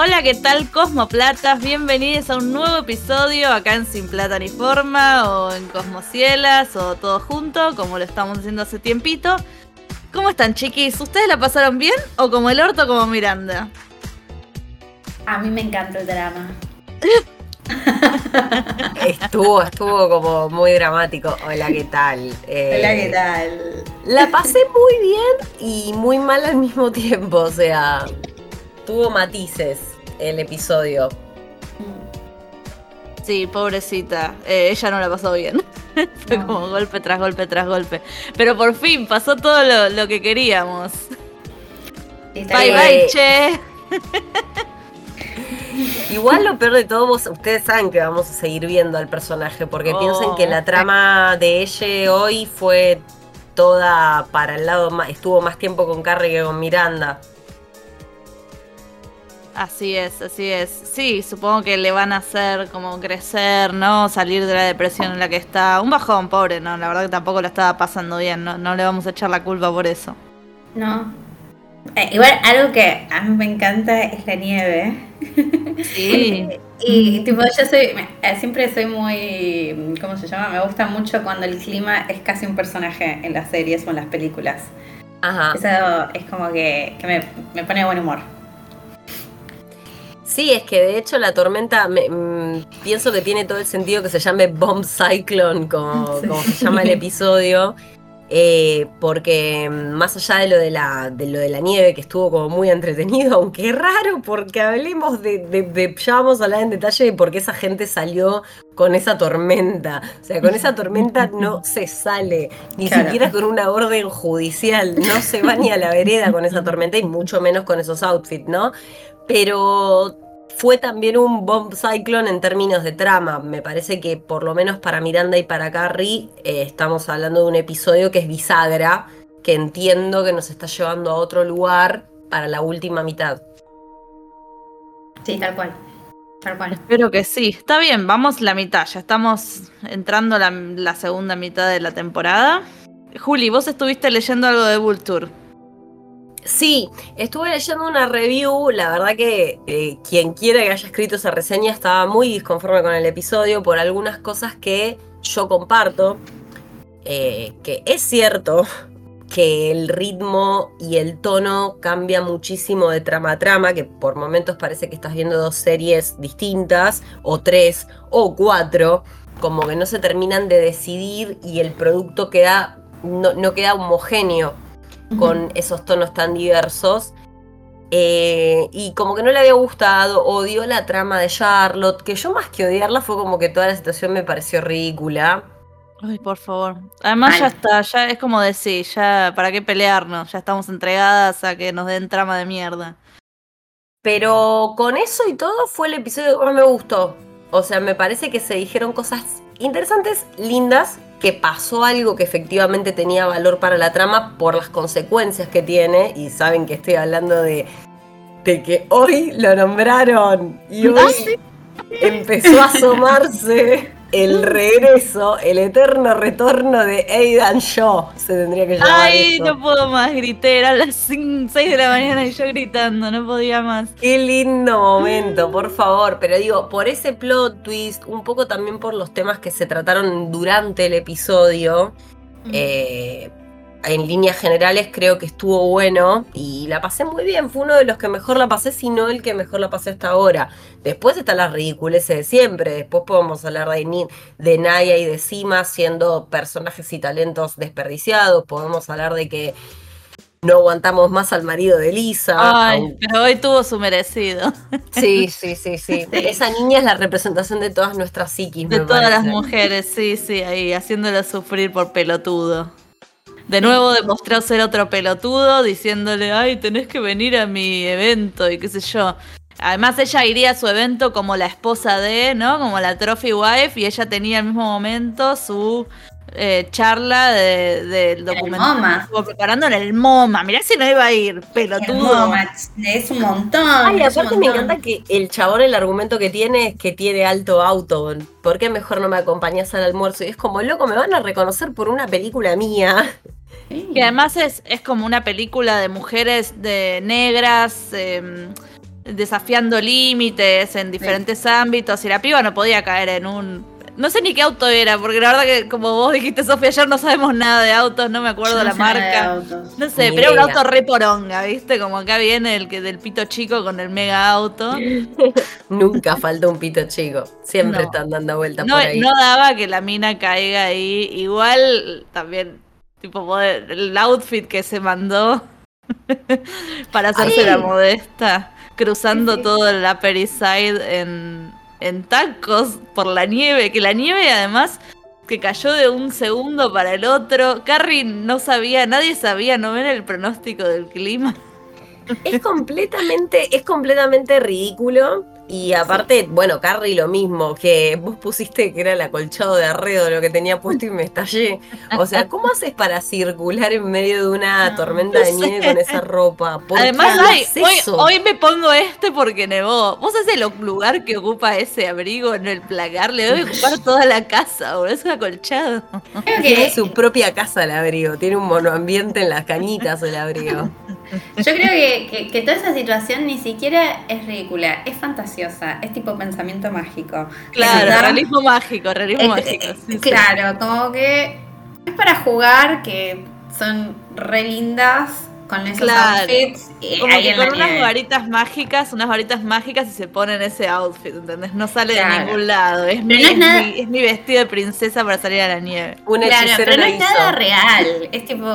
Hola, ¿qué tal Cosmoplatas? Bienvenidos a un nuevo episodio acá en Sin Plata ni Forma o en Cosmocielas o todo junto, como lo estamos haciendo hace tiempito. ¿Cómo están, chiquis? ¿Ustedes la pasaron bien o como el orto como Miranda? A mí me encanta el drama. Estuvo, estuvo como muy dramático. Hola, ¿qué tal? Eh, Hola, ¿qué tal? La pasé muy bien y muy mal al mismo tiempo. O sea, tuvo matices el episodio. Sí, pobrecita. Eh, ella no la pasó bien. Fue como golpe tras golpe tras golpe. Pero por fin pasó todo lo, que queríamos. bye bye, che. Igual lo peor de todo, ustedes saben que vamos a seguir viendo al personaje, porque piensen que la oh. trama de ella hoy fue toda para el lado estuvo más tiempo con Carrie que con Miranda. Así es, así es. Sí, supongo que le van a hacer como crecer, ¿no? Salir de la depresión en la que está. Un bajón, pobre, ¿no? La verdad que tampoco lo estaba pasando bien, ¿no? No le vamos a echar la culpa por eso. No, eh, igual algo que a mí me encanta es la nieve. Sí. y tipo, yo soy, eh, siempre soy muy, ¿cómo se llama? Me gusta mucho cuando el clima es casi un personaje en las series o en las películas. Ajá. Eso es como que, me, pone de buen humor. Sí, es que de hecho la tormenta mm, pienso que tiene todo el sentido que se llame Bomb Cyclone, como, como se llama el episodio. Eh, porque más allá de lo de, la, de lo de la nieve, que estuvo como muy entretenido, aunque es raro, porque hablemos de, ya vamos a hablar en detalle de por qué esa gente salió con esa tormenta. O sea, con esa tormenta no se sale, ni siquiera con una orden judicial, no se va ni a la vereda con esa tormenta y mucho menos con esos outfits, ¿no? Pero fue también un bomb cyclone en términos de trama. Me parece que por lo menos para Miranda y para Carrie eh, estamos hablando de un episodio que es bisagra, que entiendo que nos está llevando a otro lugar para la última mitad. Sí, tal cual. Tal cual. Espero que sí. Está bien, vamos la mitad. Ya estamos entrando a la, la segunda mitad de la temporada. Juli, vos estuviste leyendo algo de Vulture. Sí, estuve leyendo una review, la verdad que eh, quien quiera que haya escrito esa reseña estaba muy disconforme con el episodio por algunas cosas que yo comparto, eh, que es cierto que el ritmo y el tono cambia muchísimo de trama a trama, que por momentos parece que estás viendo dos series distintas, o tres, o cuatro, como que no se terminan de decidir y el producto queda, no queda homogéneo con esos tonos tan diversos. Eh, y como que no le había gustado, odió la trama de Charlotte, que yo más que odiarla fue como que toda la situación me pareció ridícula. Ay, por favor. Además ya está, ya es como decir, ya para qué pelearnos, ya estamos entregadas a que nos den trama de mierda. Pero con eso y todo fue el episodio que más me gustó. O sea, me parece que se dijeron cosas interesantes, lindas, que pasó algo que efectivamente tenía valor para la trama por las consecuencias que tiene. Y saben que estoy hablando de, de que hoy lo nombraron y hoy ah, empezó a asomarse el regreso, el eterno retorno de Aidan Shaw, se tendría que llamar. Ay, no puedo más, grité, a las 6 de la mañana y yo gritando, no podía más. Qué lindo momento, por favor. Pero digo, por ese plot twist, un poco también por los temas que se trataron durante el episodio. Eh, en líneas generales creo que estuvo bueno y la pasé muy bien. Fue uno de los que mejor la pasé, si no el que mejor la pasé hasta ahora. Después están las ridiculeces de siempre. Después podemos hablar de, de Naya y de Sima siendo personajes y talentos desperdiciados. Podemos hablar de que no aguantamos más al marido de Lisa. Ay, pero hoy tuvo su merecido. Sí, sí, sí, sí. Esa niña es la representación de todas nuestras psiquis. De todas las mujeres, sí, sí, ahí haciéndola sufrir por pelotudo. De nuevo demostró ser otro pelotudo diciéndole, ay, tenés que venir a mi evento y qué sé yo. Además ella iría a su evento como la esposa de, ¿no? Como la trophy wife y ella tenía al mismo momento su eh, charla del de, documental. Estuvo preparando en el MoMA. Mirá si no iba a ir, pelotudo. es un montón. Ay, aparte me encanta que el chabón, el argumento que tiene es que tiene alto auto. ¿Por qué mejor no me acompañas al almuerzo? Y es como, loco, me van a reconocer por una película mía. Que además es, es como una película de mujeres de negras. Em, desafiando límites en diferentes ámbitos y la piba no podía caer en un no sé ni qué auto era, porque la verdad que como vos dijiste, Sofía, ayer no sabemos nada de autos, no me acuerdo la marca. No sé, pero era un auto re poronga, ¿viste? Como acá viene el que del pito chico con el mega auto. Nunca falta un pito chico. Siempre están dando vueltas por ahí. No daba que la mina caiga ahí. Igual también, tipo, el outfit que se mandó para hacerse la modesta, cruzando todo el Upper East Side en en tacos por la nieve, que la nieve además que cayó de un segundo para el otro. Carrie no sabía, nadie sabía, no era el pronóstico del clima. Es completamente, es completamente ridículo y aparte, bueno, Carrie lo mismo, que vos pusiste que era el acolchado de arredo lo que tenía puesto y me estallé. O sea, ¿cómo haces para circular en medio de una tormenta de nieve con esa ropa? Además, hoy, me pongo este porque nevó. ¿Vos sabés el lugar que ocupa ese abrigo en el placar? Le debe ocupar toda la casa, boludo. Es un acolchado. Tiene su propia casa el abrigo. Tiene un monoambiente en las cañitas el abrigo. Yo creo que, toda esa situación ni siquiera es ridícula, es fantasiosa, es tipo pensamiento mágico. Claro, realismo mágico, realismo mágico. claro, como que es para jugar, que son re lindas con esos outfits. como que con unas varitas mágicas, unas varitas mágicas y se ponen ese outfit, ¿entendés? No sale de ningún lado. Es, mi, es, mi, vestido de princesa para salir a la nieve. claro, pero no es nada real. Es tipo,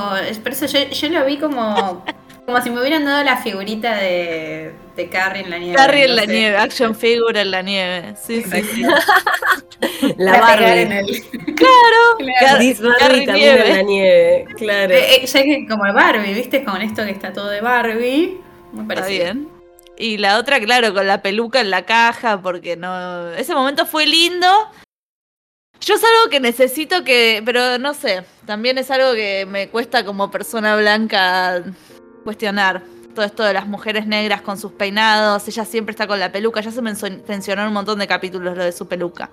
por eso yo, yo lo vi como como si me hubieran dado la figurita de, de Carrie en la nieve. Carrie en la nieve, action figure en la nieve. Sí, sí, sí. la, Barbie. En el... Claro. Carrie también en la nieve. Claro. Eh, eh, ya que como el Barbie, ¿viste? Con esto que está todo de Barbie. Muy parecido. Está bien. Y la otra, claro, con la peluca en la caja, porque no. Ese momento fue lindo. Yo es algo que necesito que. Pero no sé. También es algo que me cuesta como persona blanca cuestionar todo esto de las mujeres negras con sus peinados. Ella siempre está con la peluca. Ya se mencionó en un montón de capítulos lo de su peluca.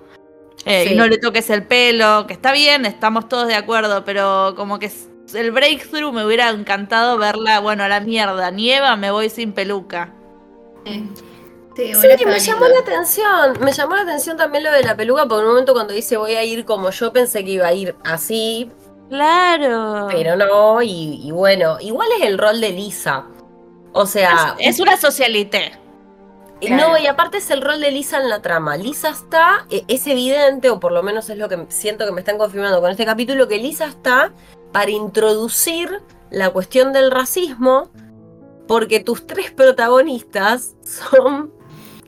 Eh, y no le toques el pelo, que está bien, estamos todos de acuerdo, pero como que el breakthrough me hubiera encantado verla, bueno, a la mierda, nieva, me voy sin peluca. Sí. Sí, me llamó la atención, me llamó la atención también lo de la peluca, porque en un momento cuando dice voy a ir como yo pensé que iba a ir así, Claro. Pero no, y, bueno, igual es el rol de Lisa. O sea. Es, una socialité. No, y aparte es el rol de Lisa en la trama. Lisa está, e, es evidente, o por lo menos es lo que siento que me están confirmando con este capítulo, que Lisa está para introducir la cuestión del racismo, porque tus tres protagonistas son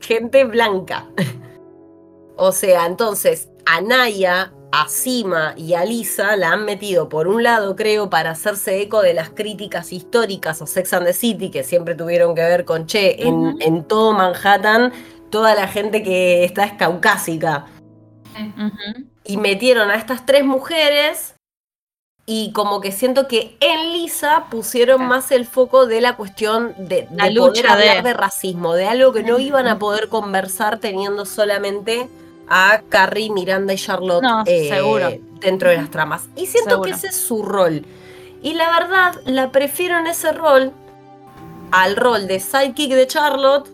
gente blanca. o sea, entonces, Anaya a Sima y a Lisa la han metido por un lado, creo, para hacerse eco de las críticas históricas a Sex and the City, que siempre tuvieron que ver con, che, en, todo Manhattan, toda la gente que está es caucásica. Y metieron a estas tres mujeres y como que siento que en Lisa pusieron más el foco de la cuestión de, la lucha de... de racismo, de algo que no iban a poder conversar teniendo solamente a Carrie, Miranda y Charlotte eh, dentro de las tramas. Y siento que ese es su rol. Y la verdad, la prefiero en ese rol al rol de sidekick de Charlotte.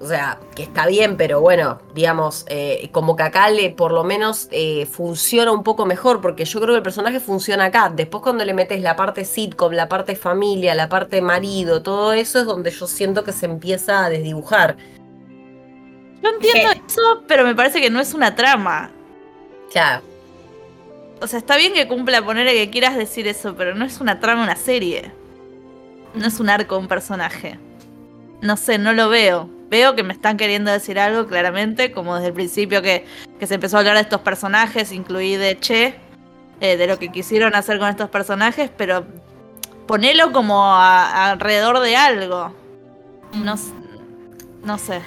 O sea, que está bien, pero bueno, digamos, eh, como que acá le, por lo menos eh, funciona un poco mejor, porque yo creo que el personaje funciona acá. Después cuando le metes la parte sitcom, la parte familia, la parte marido, todo eso es donde yo siento que se empieza a desdibujar. Yo entiendo eso, pero me parece que no es una trama. Claro. O sea, está bien que cumpla poner que quieras decir eso, pero no es una trama, una serie. No es un arco, un personaje. No sé, no lo veo. Veo que me están queriendo decir algo claramente, como desde el principio que, se empezó a hablar de estos personajes, incluido de Che, eh, de lo que quisieron hacer con estos personajes, pero ponelo como alrededor de algo. No, no sé.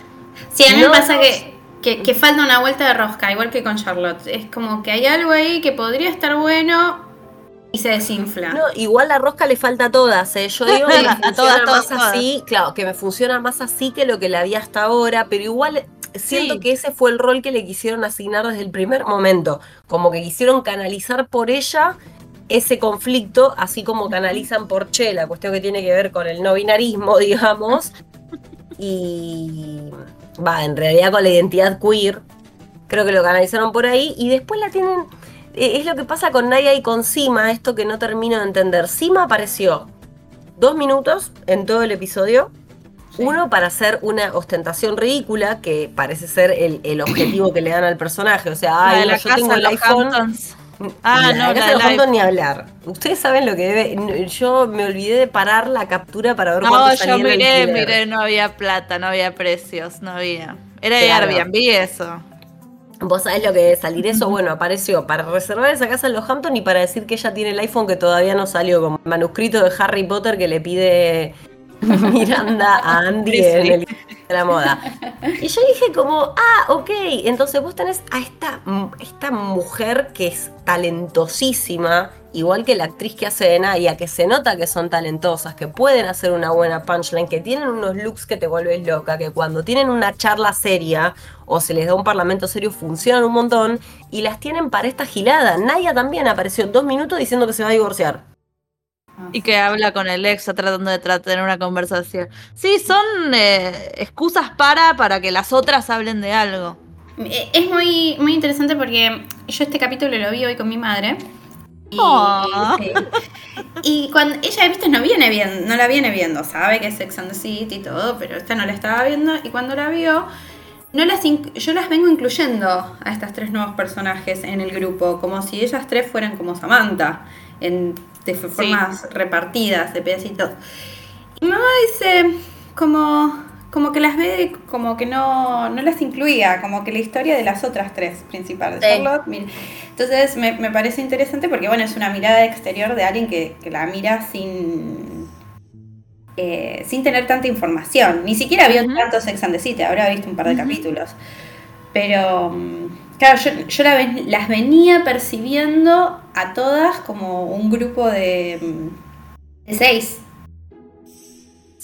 Sí, a mí me pasa que, que, falta una vuelta de rosca, igual que con Charlotte. Es como que hay algo ahí que podría estar bueno y se desinfla. No, igual la rosca le falta a todas, ¿eh? Yo digo que me funciona más así, claro, que me funciona más así que lo que la vi hasta ahora, pero igual siento que ese fue el rol que le quisieron asignar desde el primer momento. Como que quisieron canalizar por ella ese conflicto, así como canalizan por Che, la cuestión que tiene que ver con el no binarismo, digamos, y va, en realidad con la identidad queer. Creo que lo canalizaron por ahí y después la tienen... Eh, es lo que pasa con Naya y con Sima, esto que no termino de entender. Sima apareció dos minutos en todo el episodio. Uno para hacer una ostentación ridícula, que parece ser el, objetivo que le dan al personaje. O sea, ay, yo tengo el iPhone. Ah, no, la de ni hablar. Ustedes saben lo que debe. Yo me olvidé de parar la captura para ver cuánto salía No, yo miré, miré, no había plata, no había precios, no había. Era de Airbnb eso. Vos sabés lo que debe salir eso, bueno, apareció para reservar esa casa en Los Hampton y para decir que ella tiene el iPhone que todavía no salió, como el manuscrito de Harry Potter que le pide Miranda a Andy en el de la moda. Y yo dije como, ah, ok, entonces vos tenés a esta, esta mujer que es talentosísima, igual que la actriz que hace de Naya, que se nota que son talentosas, que pueden hacer una buena punchline, que tienen unos looks que te vuelves loca, que cuando tienen una charla seria o se les da un parlamento serio funcionan un montón y las tienen para esta gilada. Naya también apareció en dos minutos diciendo que se va a divorciar. Y que habla con el ex tratando de tener una conversación. Sí, son eh, excusas para, para que las otras hablen de algo. Eh, es muy, muy interesante porque yo este capítulo lo vi hoy con mi madre. Y, y cuando ella, viste, no viene viendo, no la viene viendo, sabe que es Sex and the City y todo, pero esta no la estaba viendo. Y cuando la vio, no las yo las vengo incluyendo a estas tres nuevos personajes en el grupo, como si ellas tres fueran como Samantha. En de formas repartidas, de pedacitos. Y mamá dice como, como que las ve, como que no, no las incluía, como que la historia de las otras tres principales. Charlotte, entonces me, me, parece interesante porque bueno, es una mirada exterior de alguien que, que la mira sin... Eh, sin tener tanta información, ni siquiera vio tantos Sex and the City, habrá visto un par de capítulos. Pero mm, Claro, yo, las venía percibiendo a todas como un grupo de, mm, de seis.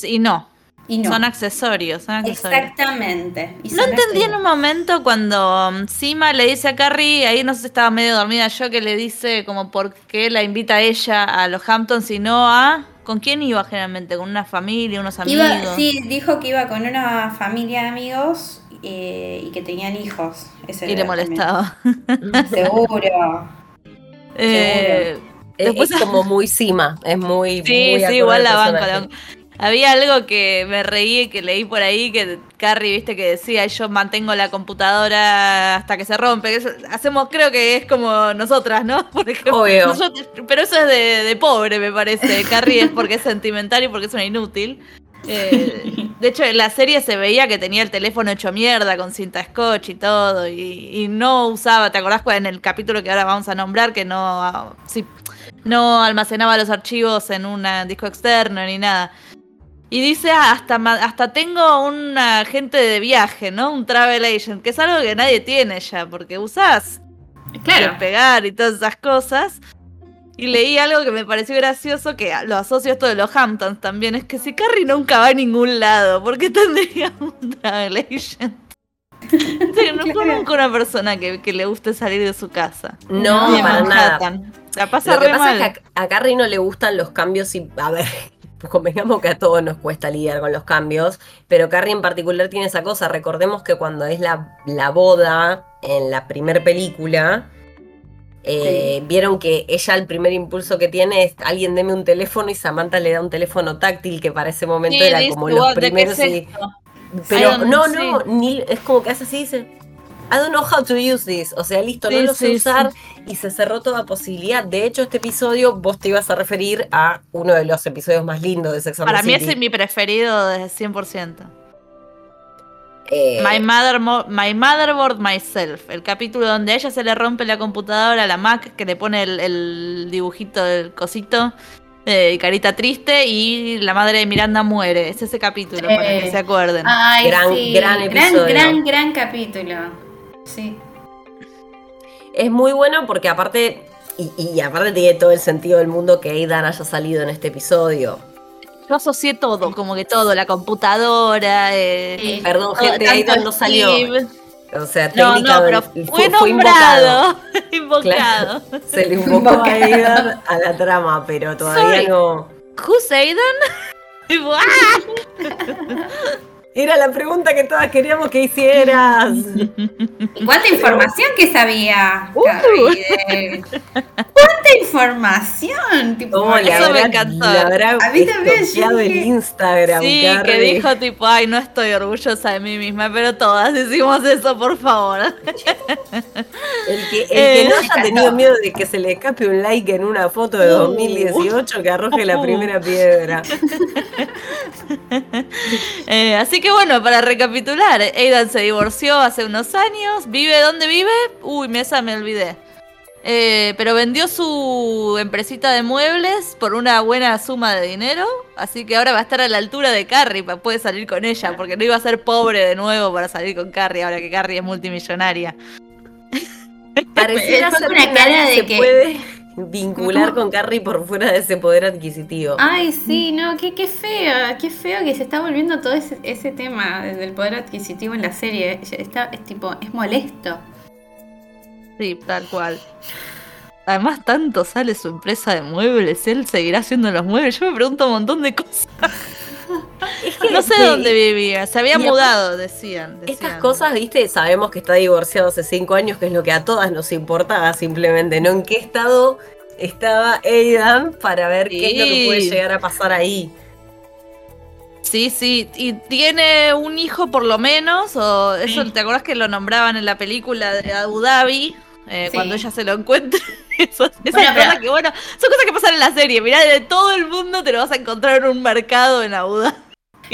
Y no. Y no. Son accesorios, Exactamente. no entendí en un momento cuando mm, Sima le dice a Carrie, ahí no sé si estaba medio dormida yo, que le dice como por qué la invita a ella a los Hamptons y no a... ¿Con quién iba generalmente? ¿Con una familia, unos amigos? sí, dijo que iba con una familia de amigos eh, y que tenían hijos. y le molestaba. Seguro. Eh, Después es como muy cima, es muy. Sí, sí, igual la banca, Había algo que me reí, que leí por ahí, que Carrie, viste, que decía, yo mantengo la computadora hasta que se rompe. hacemos, creo que es como nosotras, ¿no? Obvio. pero eso es de, de, pobre, me parece. Carrie es porque es sentimental y porque es una inútil. Eh, de hecho, en la serie se veía que tenía el teléfono hecho mierda con cinta scotch y todo, y, no usaba, ¿te acordás en el capítulo que ahora vamos a nombrar que no, no almacenaba los archivos en un disco externo ni nada? Y dice, ah, hasta, hasta tengo un agente de viaje, ¿no? Un travel agent, que es algo que nadie tiene ya, porque usás claro. pegar y todas esas cosas. Y leí algo que me pareció gracioso, que lo asocio a esto de los Hamptons también, es que si Carrie nunca va a ningún lado, ¿por qué tendría un travel agent? no conozco una persona que, le guste salir de su casa. No, para nada. La pasa Lo que pasa es que a, Carrie no le gustan los cambios y, a ver, pues convengamos que a todos nos cuesta lidiar con los cambios, pero Carrie en particular tiene esa cosa. Recordemos que cuando es la, la boda en la primera película, eh, vieron que ella el primer impulso que tiene es alguien deme un teléfono y Samantha le da un teléfono táctil que para ese momento era como los primeros. pero no, no, ni, es como que hace así dice. I don't know how to use this. O sea, listo, no lo sé usar y se cerró toda posibilidad. De hecho, este episodio vos te ibas a referir a uno de los episodios más lindos de Sex and Para mí es mi preferido desde 100%. Eh, my, mother, my Motherboard Myself, el capítulo donde a ella se le rompe la computadora a la Mac, que le pone el, dibujito del cosito, eh, carita triste, y la madre de Miranda muere. Es ese capítulo, para que se acuerden. gran, gran episodio. Gran, gran, gran capítulo. Sí. Es muy bueno porque aparte, y, y aparte tiene todo el sentido del mundo que Aidan haya salido en este episodio yo asocié todo, como que todo, la computadora. Eh, Perdón, gente, ahí no salió. O sea, técnica no, no, pero fue, fue nombrado, invocado. Se le invocó a Aidan a la trama, pero todavía no. ¿Who's Aidan? Era la pregunta que todas queríamos que hicieras. ¿Y cuánta información que sabía? Uh. ¿Cuánta información? Tipo, eso me encantó. a mí también yo el Instagram. Sí, que dijo tipo, ay, no estoy orgullosa de mí misma, pero todas hicimos eso, por favor. El que, el que no haya tenido miedo de que se le escape un like en una foto de 2018, que arroje la primera piedra. Eh, así que bueno, para recapitular, Aidan se divorció hace unos años. ¿Vive dónde vive? Uy, mesa me olvidé. Eh, pero vendió su empresita de muebles por una buena suma de dinero. Así que ahora va a estar a la altura de Carrie para poder salir con ella. Porque no iba a ser pobre de nuevo para salir con Carrie ahora que Carrie es multimillonaria. Pareciera ser una cara de que puede vincular con Carrie por fuera de ese poder adquisitivo. Ay, sí, no, qué, qué feo, qué feo que se está volviendo todo ese, ese tema del poder adquisitivo en la serie. Está, es tipo, es molesto. Sí, tal cual. Además, tanto sale su empresa de muebles, él seguirá haciendo los muebles. Yo me pregunto un montón de cosas. no sé dónde vivía, se había mudado, decían, Estas cosas, viste, sabemos que está divorciado hace cinco años, que es lo que a todas nos importaba simplemente, ¿no? ¿En qué estado estaba Aidan para ver qué es lo que puede llegar a pasar ahí? Sí, sí, y tiene un hijo por lo menos, o eso, ¿te acuerdas que lo nombraban en la película de Abu Dhabi? Eh, cuando ella se lo encuentra. Eso, bueno, que, bueno, son cosas que pasan en la serie. Mirá, de todo el mundo te lo vas a encontrar en un mercado en Abu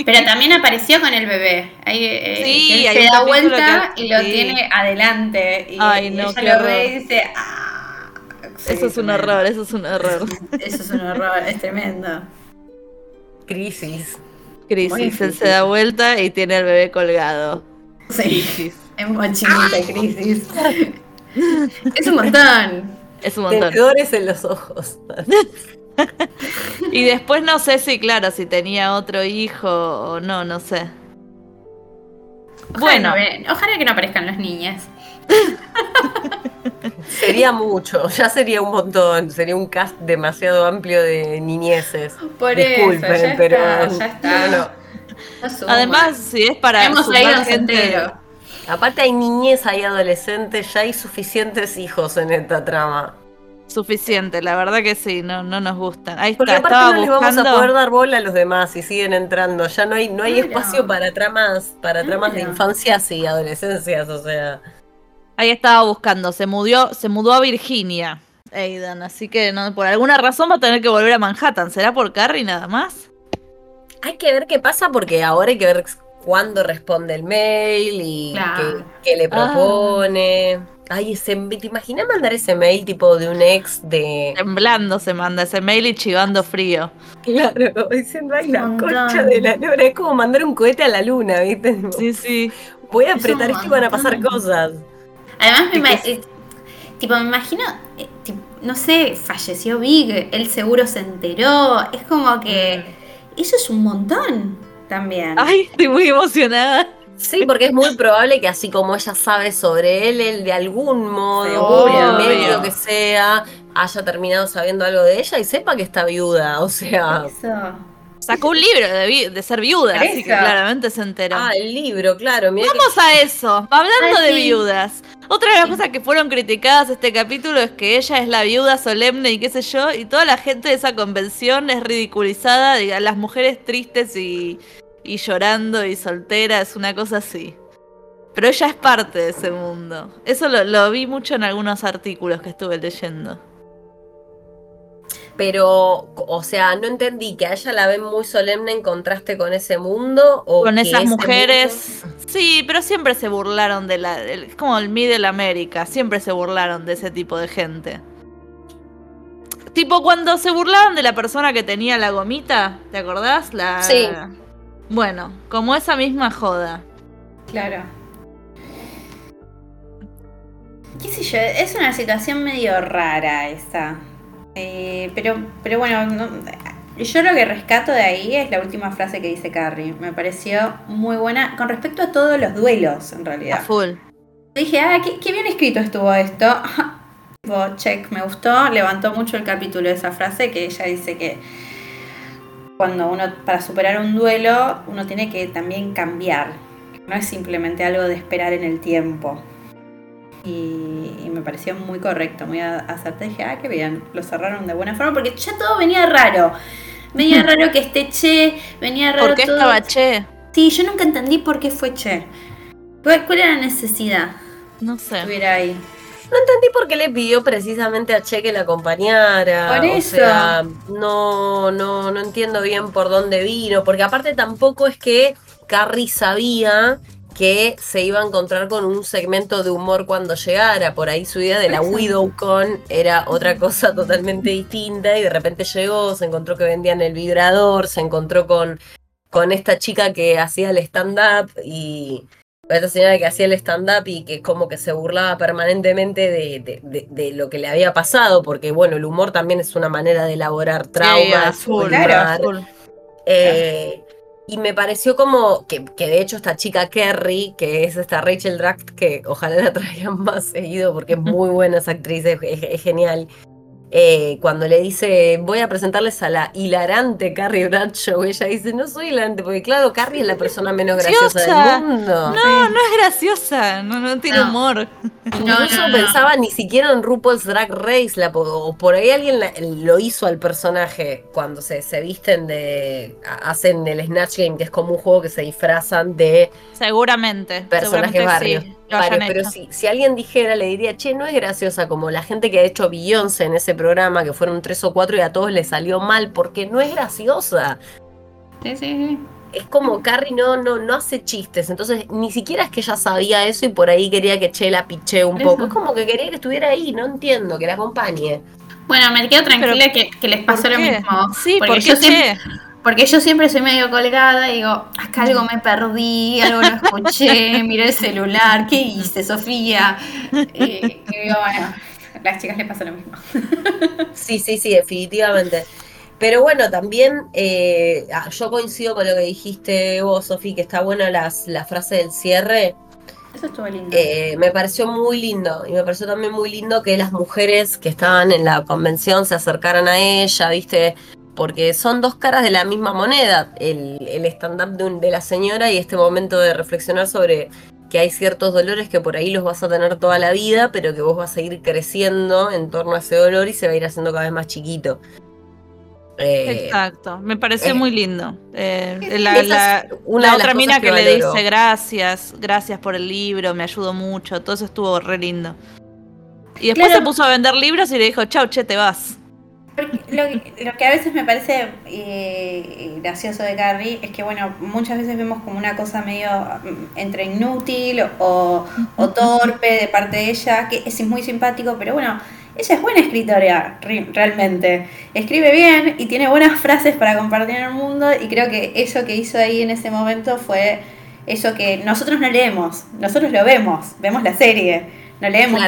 Pero también apareció con el bebé. Ahí, eh, sí, se da vuelta y lo tiene adelante. Y, Ay, no, ella lo ve y dice, ah, eso es un horror, eso es un horror. Eso es un horror, es tremendo. Crisis. Crisis, él se da vuelta y tiene el bebé colgado. Sí, crisis. es mochinita, crisis. Es un montón. Es un montón. Tenedores en los ojos. y después no sé si, claro, si tenía otro hijo o no, no sé. bueno, ojalá que no aparezcan las niñas. sería mucho, ya sería un montón, sería un cast demasiado amplio de niñeces. Por Disculpen, eso, ya pero ya está. Además, si es para Hemos sumar gente, Aparte hay niñez, hay adolescentes, ya hay suficientes hijos en esta trama. Suficiente, la verdad que sí, no, no nos gustan. Ahí Porque está, aparte no les vamos a poder dar bola a los demás y siguen entrando. Ya no hay, no hay espacio para tramas, para tramas de infancias y adolescencias, o sea. Ahí estaba buscando, se mudó, se mudó a Virginia, Aidan, así que no, por alguna razón va a tener que volver a Manhattan. ¿Será por Carrie nada más? Hay que ver qué pasa porque ahora hay que ver cuándo responde el mail y qué, le propone. Ay, ese, ¿te imaginas mandar ese mail tipo de un ex de. Temblando se manda ese mail y chivando frío. Claro, diciendo, ay, la concha de la luna. Es como mandar un cohete a la luna, ¿viste? Sí, sí. Voy a apretar esto y van a pasar cosas. Además, me, eh, tipo, me imagino, eh, no sé, falleció Big, él seguro se enteró. Es como que. Mm. Eso es un montón también. Ay, estoy muy emocionada. Sí, porque es muy probable que así como ella sabe sobre él, él de algún modo, por medio que sea, haya terminado sabiendo algo de ella y sepa que está viuda. O sea. Sacó un libro de, ser viuda, así que claramente se enteró. Ah, el libro, claro. Vamos a eso. Hablando de viudas. Otra de las cosas que fueron criticadas este capítulo es que ella es la viuda solemne y qué sé yo, y toda la gente de esa convención es ridiculizada, de las mujeres tristes y, y llorando y soltera, es una cosa así. Pero ella es parte de ese mundo. Eso lo, lo vi mucho en algunos artículos que estuve leyendo. Pero, o sea, no entendí que a ella la ven muy solemne en contraste con ese mundo. O con esas mujeres. Sí, pero siempre se burlaron de la. Es como el Middle America. Siempre se burlaron de ese tipo de gente. Tipo cuando se burlaban de la persona que tenía la gomita, ¿te acordás? La... Sí. Bueno, como esa misma joda. Claro. ¿Qué sé yo? Es una situación medio rara esa. Eh, pero, pero bueno, yo lo que rescato de ahí es la última frase que dice Carrie. Me pareció muy buena con respecto a todos los duelos, en realidad. full. Dije, ah, qué, bien escrito estuvo esto. check, me gustó. Levantó mucho el capítulo de esa frase que ella dice que cuando uno, para superar un duelo, uno tiene que también cambiar. No es simplemente algo de esperar en el tiempo. Y, me pareció muy correcto, muy acertado. Dije, ah, qué bien, lo cerraron de buena forma, porque ya todo venía raro. Venía raro que esté Che, venía raro ¿Por qué estaba Che? Sí, yo nunca entendí por qué fue Che. ¿Cuál, era la necesidad? No sé. Estuviera ahí. No entendí por qué le pidió precisamente a Che que la acompañara. Por eso. O sea, no, no, no entiendo bien por dónde vino. Porque aparte tampoco es que Carrie sabía que se iba a encontrar con un segmento de humor cuando llegara. Por ahí su idea de la WidowCon era otra cosa totalmente distinta y de repente llegó, se encontró que vendían el vibrador, se encontró con, con esta chica que hacía el stand-up y esta señora que hacía el stand-up y que como que se burlaba permanentemente de, de, lo que le había pasado, porque bueno, el humor también es una manera de elaborar traumas. claro, eh, y me pareció como que, que, de hecho esta chica Kerry, que es esta Rachel Draft, que ojalá la traigan más seguido porque es muy buena esa actriz, es genial. Eh, cuando le dice, voy a presentarles a la hilarante Carrie Bradshaw, ella dice, no soy hilarante, porque claro, Carrie es la persona menos graciosa del mundo. No, no es graciosa, no, no tiene humor. Incluso pensaba ni siquiera en RuPaul's Drag Race, la, o por ahí alguien lo hizo al personaje cuando se, se visten de, hacen el Snatch Game, que es como un juego que se disfrazan de... Seguramente. Personajes barrios pero si, si, alguien dijera, le diría, che, no es graciosa como la gente que ha hecho Beyoncé en ese programa, que fueron tres o cuatro y a todos les salió mal, porque no es graciosa. Sí, sí, sí. Es como Carrie no, no, no hace chistes, entonces ni siquiera es que ella sabía eso y por ahí quería que Che la piche un poco. Es como que quería que estuviera ahí, no entiendo, que la acompañe. Bueno, me quedo tranquila que, les pasó lo mismo. Sí, porque, yo Che. Porque yo siempre soy medio colgada y digo, acá algo me perdí, algo no escuché, miré el celular, ¿qué hice, Sofía? Y, digo, bueno, las chicas les pasa lo mismo. Sí, sí, sí, definitivamente. Pero bueno, también eh, ah, yo coincido con lo que dijiste vos, Sofía, que está buena las, la frase del cierre. Eso estuvo lindo. Eh, me pareció muy lindo. Y me pareció también muy lindo que las mujeres que estaban en la convención se acercaran a ella, ¿viste? Porque son dos caras de la misma moneda, el, el stand-up de, de, la señora y este momento de reflexionar sobre que hay ciertos dolores que por ahí los vas a tener toda la vida, pero que vos vas a ir creciendo en torno a ese dolor y se va a ir haciendo cada vez más chiquito. Eh, Exacto, me pareció muy lindo. Eh, la, otra mina que, le dice gracias, gracias por el libro, me ayudó mucho, todo eso estuvo re lindo. Y después se puso a vender libros y le dijo, chau, che, te vas. Lo, que a veces me parece eh, gracioso de Carrie es que, bueno, muchas veces vemos como una cosa medio mm, entre inútil o, torpe de parte de ella, que es muy simpático, pero bueno, ella es buena escritora, realmente. Escribe bien y tiene buenas frases para compartir en el mundo y creo que eso que hizo ahí en ese momento fue eso que nosotros no leemos, nosotros lo vemos, vemos la serie no leemos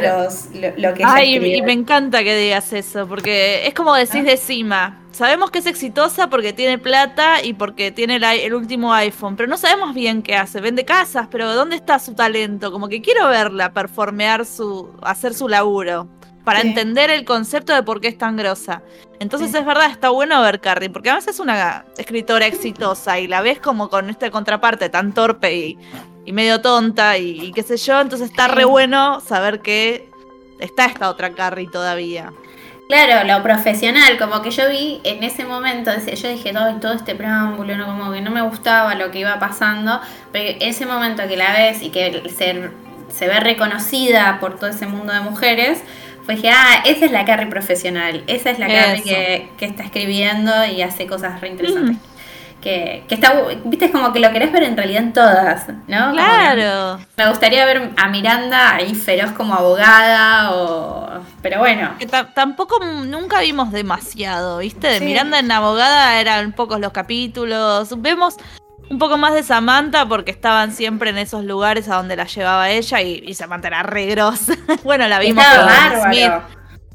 lo, que Ay, y me encanta que digas eso, porque es como decís de cima. Sabemos que es exitosa porque tiene plata y porque tiene el, último iPhone, pero no sabemos bien qué hace. Vende casas, pero ¿dónde está su talento? Como que quiero verla performear su, hacer su laburo para entender el concepto de por qué es tan grosa. Entonces es verdad, está bueno ver Carrie, porque además es una escritora exitosa y la ves como con esta contraparte tan torpe y y medio tonta y, qué sé yo, entonces está re bueno saber que está esta otra Carrie todavía. Claro, lo profesional, como que yo vi en ese momento, yo dije todo, todo este preámbulo, ¿no? como que no me gustaba lo que iba pasando, pero ese momento que la ves y que se, se ve reconocida por todo ese mundo de mujeres, fue dije, ah, esa es la Carrie profesional, esa es la Carrie que, que, está escribiendo y hace cosas re interesantes que, está, viste, es como que lo querés ver en realidad en todas, ¿no? Claro. Me gustaría ver a Miranda ahí feroz como abogada, o pero bueno. tampoco nunca vimos demasiado, ¿viste? De Miranda en abogada eran pocos los capítulos. Vemos un poco más de Samantha porque estaban siempre en esos lugares a donde la llevaba ella y, Samantha era re grosa. bueno, la vimos con Smith.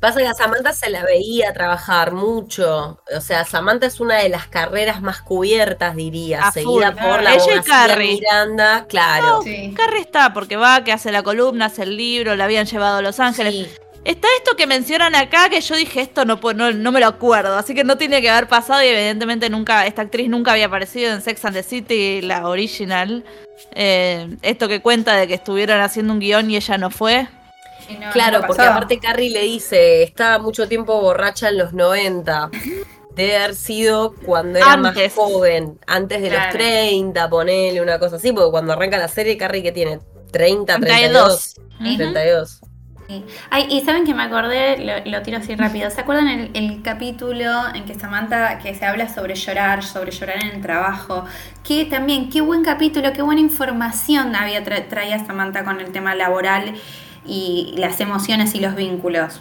Pasa que a Samantha se la veía trabajar mucho. O sea, Samantha es una de las carreras más cubiertas, diría, seguida por la Ella y Carrie. Miranda, claro. Carrie está, porque va, que hace la columna, hace el libro, la habían llevado a Los Ángeles. Está esto que mencionan acá que yo dije esto no, no, no me lo acuerdo, así que no tiene que haber pasado y evidentemente nunca esta actriz nunca había aparecido en Sex and the City, la original. Eh, esto que cuenta de que estuvieron haciendo un guion y ella no fue. Claro, porque aparte Carrie le dice, estaba mucho tiempo borracha en los 90. Debe haber sido cuando era más joven, antes de los 30, ponele una cosa así, porque cuando arranca la serie, Carrie que tiene 30, 32. 32. Ay, y saben que me acordé, lo, tiro así rápido. ¿Se acuerdan el, capítulo en que Samantha, que se habla sobre llorar, sobre llorar en el trabajo? Que también, qué buen capítulo, qué buena información había traía Samantha con el tema laboral y las emociones y los vínculos.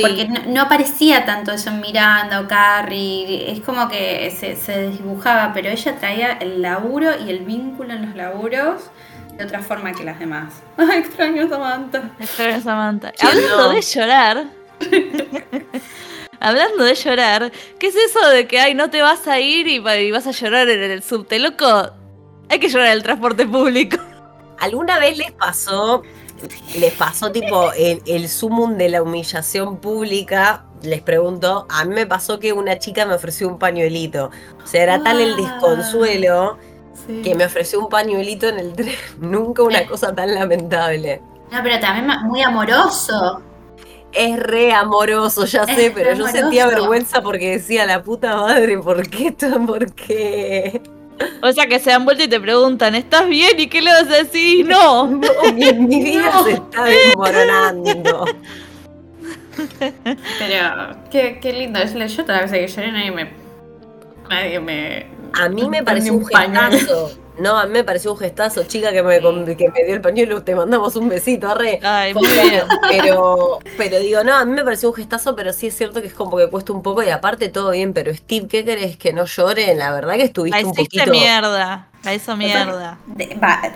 Porque no, aparecía tanto eso en Miranda o Carrie, es como que se, se desdibujaba, pero ella traía el laburo y el vínculo en los laburos de otra forma que las demás. Ay, extraño a Samantha. Extraño a Samantha. Hablando de llorar. Hablando de llorar, ¿qué es eso de que ay no te vas a ir y, vas a llorar en el subte, loco? Hay que llorar en el transporte público. ¿Alguna vez les pasó, les pasó tipo el, el sumum de la humillación pública? Les pregunto, a mí me pasó que una chica me ofreció un pañuelito. O sea, era tal el desconsuelo que me ofreció un pañuelito en el tren. Nunca una cosa tan lamentable. No, pero también muy amoroso. Es re amoroso, ya sé, pero yo sentía vergüenza porque decía, la puta madre, ¿por qué esto? ¿Por qué? O sea, que se dan vuelta y te preguntan, ¿estás bien? ¿Y qué le vas a decir? No. no mi, vida se está desmoronando. Pero, qué, qué lindo. Yo toda vez que lloré nadie me... Nadie me a mí me pareció un gestazo. No, a mí me pareció un gestazo, chica, que me, que me dio el pañuelo. Te mandamos un besito, arre. Ay, muy bien. Pero, pero digo, no, a mí me pareció un gestazo, pero sí es cierto que es como que cuesta un poco y aparte todo bien. Pero Steve, ¿qué querés? Que no llore. La verdad que estuviste un poquito. mierda. La hizo mierda.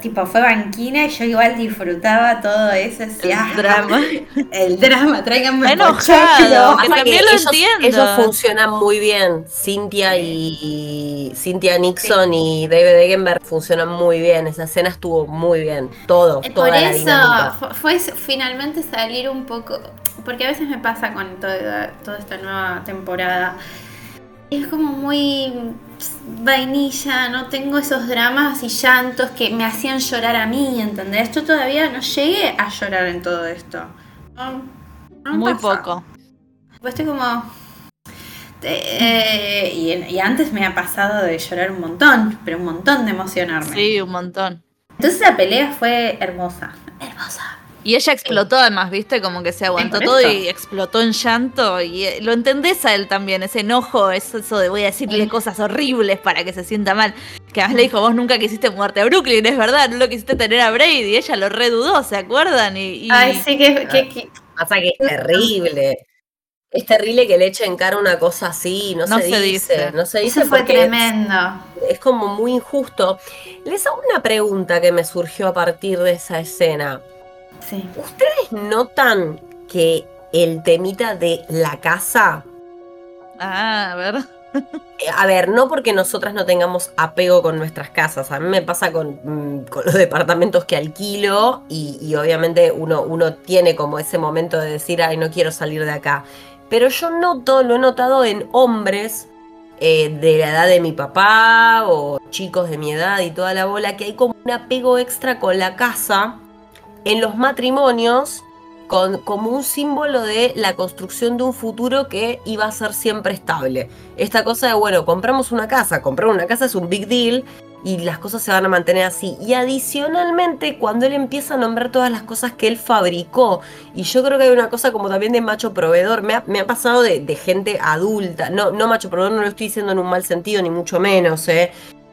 tipo, fue banquina y yo igual disfrutaba todo eso. el ah, drama. El drama, tráiganme enojado, que también lo ellos, entiendo. Ellos funcionan muy bien. Cynthia y Cynthia Nixon y David Eggenberg funcionan muy bien. Esa escena estuvo muy bien. Todo, eh, toda Por eso fue finalmente salir un poco. Porque a veces me pasa con toda, toda esta nueva temporada. Es como muy vainilla, no tengo esos dramas y llantos que me hacían llorar a mí, ¿entendés? Yo todavía no llegué a llorar en todo esto. Muy poco. Pues estoy como... Eh, y, antes me ha pasado de llorar un montón, pero un montón de emocionarme. Sí, un montón. Entonces la pelea fue hermosa. Hermosa. Y ella explotó además, ¿viste? Como que se aguantó todo y explotó en llanto. Y eh, lo entendés a él también, ese enojo, eso, eso de voy a decirle cosas horribles para que se sienta mal. Que además le dijo, vos nunca quisiste mudarte a Brooklyn, es verdad, no lo quisiste tener a Brady. Y ella lo redudó, ¿se acuerdan? Y, Ay, sí, que... que, Pasa que es terrible. Es terrible que le eche en cara una cosa así, no, se, dice, No se dice. Eso fue tremendo. es, como muy injusto. Les hago una pregunta que me surgió a partir de esa escena. ¿Ustedes notan que el temita de la casa? Ah, a ver. Eh, a ver, no porque nosotras no tengamos apego con nuestras casas. A mí me pasa con, mm, los departamentos que alquilo y, obviamente uno, uno tiene como ese momento de decir, ay, no quiero salir de acá. Pero yo noto, lo he notado en hombres eh, de la edad de mi papá o chicos de mi edad y toda la bola, que hay como un apego extra con la casa en los matrimonios como un símbolo de la construcción de un futuro que iba a ser siempre estable. Esta cosa de, bueno, compramos una casa, comprar una casa es un big deal y las cosas se van a mantener así. Y adicionalmente, cuando él empieza a nombrar todas las cosas que él fabricó, y yo creo que hay una cosa como también de macho proveedor, me ha, pasado de, gente adulta, no, no macho proveedor, no lo estoy diciendo en un mal sentido, ni mucho menos, ¿eh?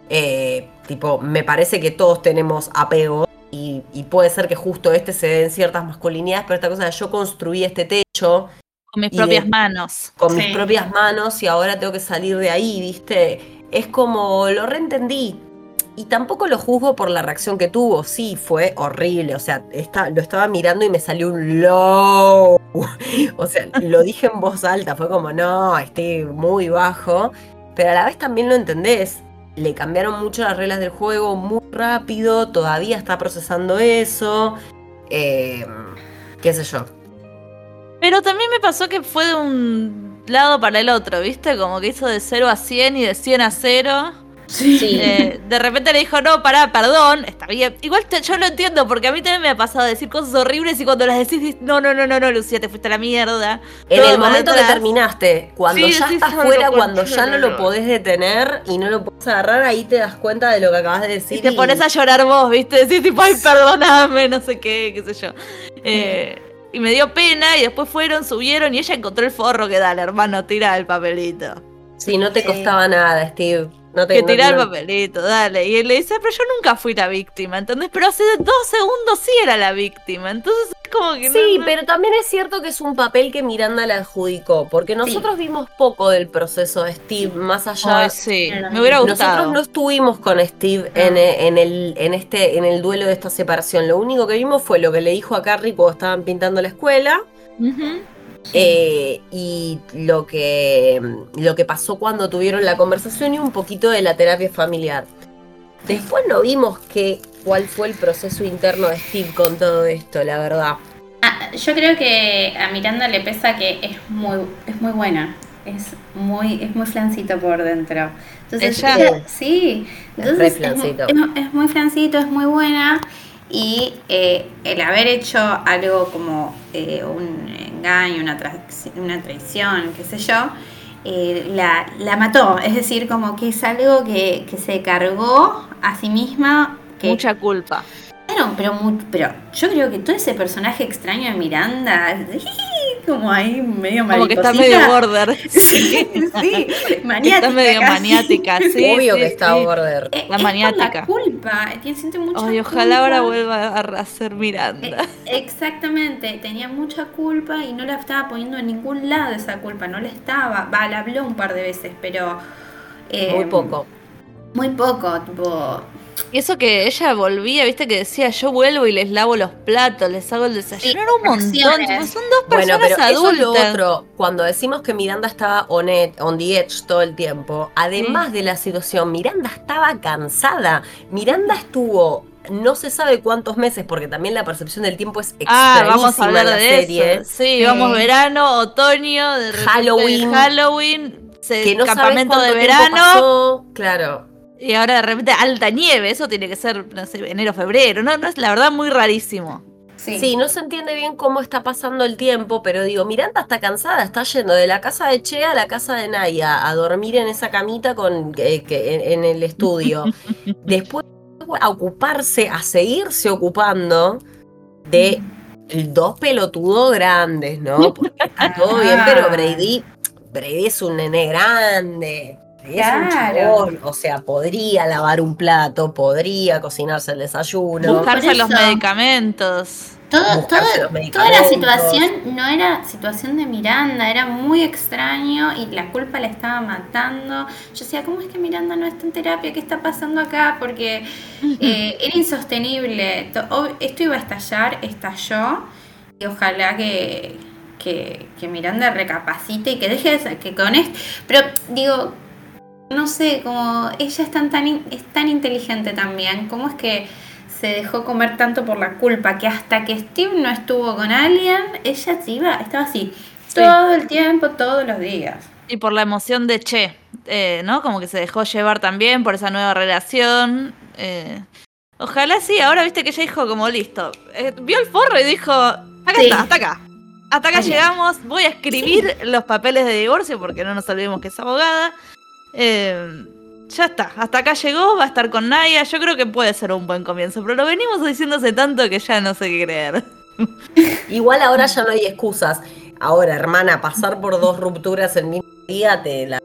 eh tipo, me parece que todos tenemos apego y, puede ser que justo este se den ciertas masculinidades, pero esta cosa de yo construí este techo. Con mis propias manos. Con mis propias manos y ahora tengo que salir de ahí, ¿viste? Es como lo reentendí. Y tampoco lo juzgo por la reacción que tuvo. Sí, fue horrible. O sea, lo estaba mirando y me salió un low. o sea, lo dije en voz alta. Fue como, no, estoy muy bajo. Pero a la vez también lo entendés le cambiaron mucho las reglas del juego muy rápido, todavía está procesando eso, eh, qué sé yo. Pero también me pasó que fue de un lado para el otro, ¿viste? Como que hizo de 0 a 100 y de 100 a 0. Sí. Eh, de repente le dijo, no, pará, perdón, está bien. Igual yo lo entiendo, porque a mí también me ha pasado decir cosas horribles y cuando las decís, no, no, no, no, no, Lucía, te fuiste a la mierda. En el momento que terminaste, cuando ya estás fuera, cuando ya no lo podés detener y no lo podés agarrar, ahí te das cuenta de lo que acabas de decir. Y te pones a llorar vos, ¿viste? Decís tipo, ay, perdóname, no sé qué, qué sé yo. Eh, y me dio pena y después fueron, subieron y ella encontró el forro que dale, hermano, tira el papelito. Sí, no te costaba nada, Steve que tirar el papelito, dale. Y él le dice, pero yo nunca fui la víctima, ¿entendés? Pero hace dos segundos sí era la víctima. Entonces es como que Sí, pero también es cierto que es un papel que Miranda le adjudicó, porque nosotros vimos poco del proceso de Steve, más allá. sí, me hubiera gustado. Nosotros no estuvimos con Steve en, en, el, en, este, en el duelo de esta separación. Lo único que vimos fue lo que le dijo a Carrie cuando estaban pintando la escuela. Eh, y lo que, lo que pasó cuando tuvieron la conversación y un poquito de la terapia familiar. Después no vimos que, cuál fue el proceso interno de Steve con todo esto, la verdad. Ah, yo creo que a Miranda le pesa que es muy, es muy buena. Es muy, es muy flancito por dentro. Entonces, ¿Ella? sí. es, flancito. es muy flancito, es muy buena y eh, el haber hecho algo como eh, un engaño, una, una traición, qué sé yo, eh, la, la, mató. Es decir, como que es algo que, que se cargó a sí misma. Que, Mucha culpa. Claro, pero, pero yo creo que todo ese personaje extraño de Miranda, como ahí medio Como que está medio border. Sí, sí, maniática. Está medio maniática, sí. Obvio que está border. la maniática. la culpa, siente mucha Ay, ojalá ahora vuelva a ser Miranda. E, exactamente, tenía mucha culpa y no la estaba poniendo en ningún lado esa culpa, no le estaba. Va, la habló un par de veces, pero. Eh, muy poco. Muy poco, tipo y eso que ella volvía, viste que decía, yo vuelvo y les lavo los platos, les hago el desayuno. Era un montón. son dos personas bueno, pero adultas. Eso es lo otro. Cuando decimos que Miranda estaba on, on the edge todo el tiempo, además de la situación, Miranda estaba cansada. Miranda estuvo no se sabe cuántos meses, porque también la percepción del tiempo es ah, vamos a hablar de serie. Eso. Sí, vamos verano, otoño, de Halloween, Halloween, que no campamento de verano. Claro. Y ahora de repente alta nieve, eso tiene que ser, no sé, enero, febrero, no, no es la verdad muy rarísimo. Sí. no se entiende bien cómo está pasando el tiempo, pero digo, Miranda está cansada, está yendo de la casa de Che a la casa de Naya a dormir en esa camita con, eh, que, en, el estudio. Después a ocuparse, a seguirse ocupando de dos pelotudos grandes, ¿no? Porque está todo bien, pero Brady, Brady es un nene grande. Claro. o sea, podría lavar un plato, podría cocinarse el desayuno. Buscarse los medicamentos. Todo, toda la situación no era situación de Miranda, era muy extraño y la culpa la estaba matando. Yo decía, ¿cómo es que Miranda no está en terapia? ¿Qué está pasando acá? Porque eh, era insostenible. Esto iba a estallar, estalló y ojalá que, que, que Miranda recapacite y que deje de, que con esto... Pero digo, no sé, como ella es tan, tan, es tan inteligente también, ¿cómo es que se dejó comer tanto por la culpa que hasta que Steve no estuvo con alguien, ella iba, estaba así, todo el tiempo, todos los días. Y por la emoción de Che, eh, ¿no? Como que se dejó llevar también por esa nueva relación. Eh, ojalá sí, ahora viste que ella dijo como listo. Eh, vio el forro y dijo, acá está, hasta acá. Hasta acá llegamos, voy a escribir los papeles de divorcio porque no nos olvidemos que es abogada. Eh, ya está, hasta acá llegó, va a estar con Naya. Yo creo que puede ser un buen comienzo, pero lo venimos diciéndose tanto que ya no sé qué creer. Igual ahora ya no hay excusas. Ahora, hermana, pasar por dos rupturas en mismo día te la.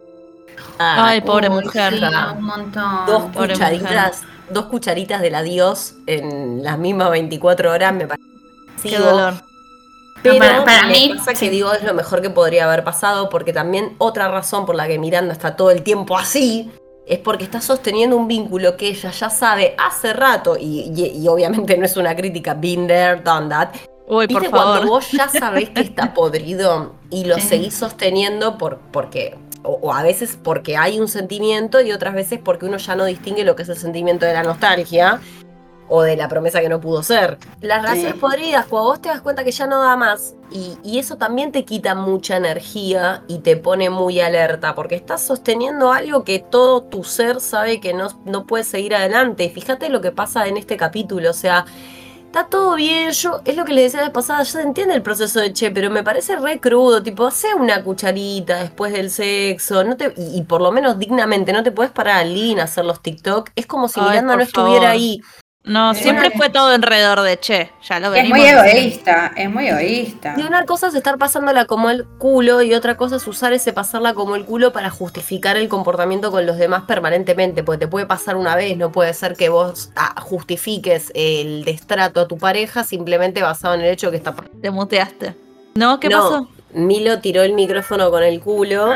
Ay, pobre mujer. un montón. Dos cucharitas, dos cucharitas del adiós en las mismas 24 horas me parece. Qué dolor. Pero para, mí, pasa que digo es lo mejor que podría haber pasado, porque también otra razón por la que Miranda está todo el tiempo así es porque está sosteniendo un vínculo que ella ya sabe hace rato, y, obviamente no es una crítica, been there, done that. Uy, por favor. cuando vos ya sabés que está podrido y lo seguís sosteniendo por, porque, o, a veces porque hay un sentimiento y otras veces porque uno ya no distingue lo que es el sentimiento de la nostalgia o de la promesa que no pudo ser. Las relaciones podridas, cuando vos te das cuenta que ya no da más, y, eso también te quita mucha energía y te pone muy alerta, porque estás sosteniendo algo que todo tu ser sabe que no, no puede seguir adelante. Fíjate lo que pasa en este capítulo, o sea, está todo bien, yo, es lo que le decía la vez pasada, ya se entiende el proceso de Che, pero me parece re crudo, tipo, hace una cucharita después del sexo, no te, y, por lo menos dignamente, no te puedes parar al living a hacer los TikTok, es como si Miranda no estuviera ahí. No, siempre fue todo alrededor de Che, ya lo Es muy egoísta, es muy egoísta. Y una cosa es estar pasándola como el culo y otra cosa es usar ese pasarla como el culo para justificar el comportamiento con los demás permanentemente, porque te puede pasar una vez, no puede ser que vos ah, justifiques el destrato a tu pareja simplemente basado en el hecho que está... Te muteaste. ¿No? ¿Qué pasó? Milo tiró el micrófono con el culo